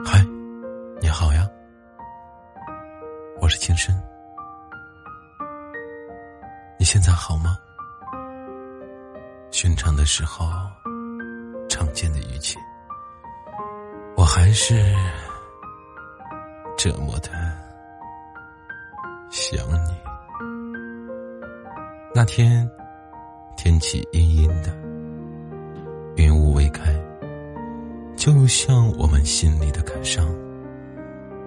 嗨，你好呀，我是青深。你现在好吗？寻常的时候，常见的语气，我还是这么的想你。那天天气阴阴的，就像我们心里的感伤，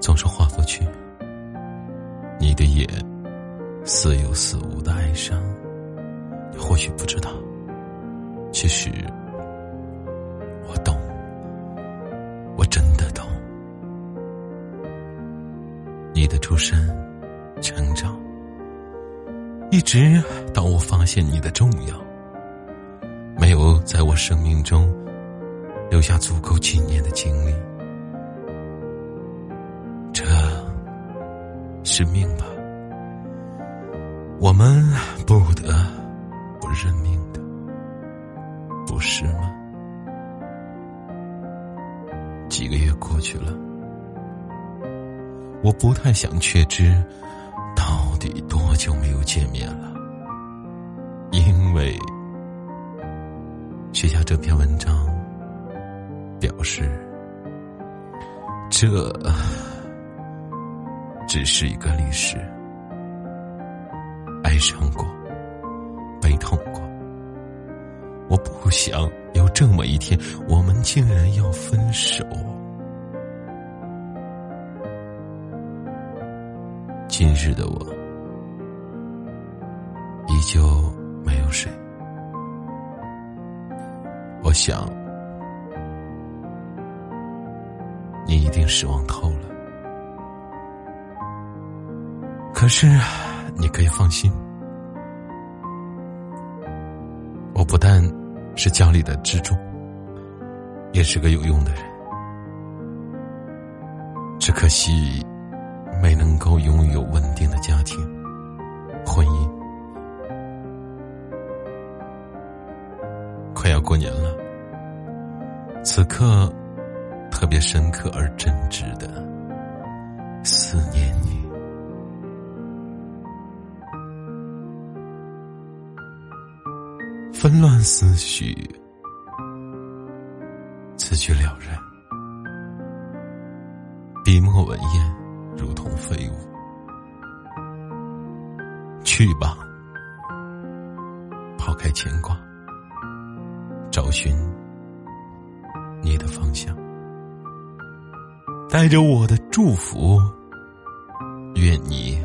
总是划过去。你的眼似有似无的哀伤，你或许不知道，其实我懂，我真的懂。你的出生、成长，一直到我发现你的重要，没有在我生命中。留下足够纪念的经历，这是命吧？我们不得不认命的，不是吗？几个月过去了，我不太想确知到底多久没有见面了，因为写下这篇文章。是，这只是一个历史。哀伤过，悲痛过，我不想有这么一天，我们竟然要分手。今日的我，依旧没有睡。我想。你一定失望透了，可是你可以放心，我不但是家里的支柱，也是个有用的人，只可惜没能够拥有稳定的家庭、婚姻。快要过年了，此刻。特别深刻而真挚的思念你，纷乱思绪，字句了然，笔墨文言如同飞舞。去吧，抛开牵挂，找寻你的方向。带着我的祝福，愿你。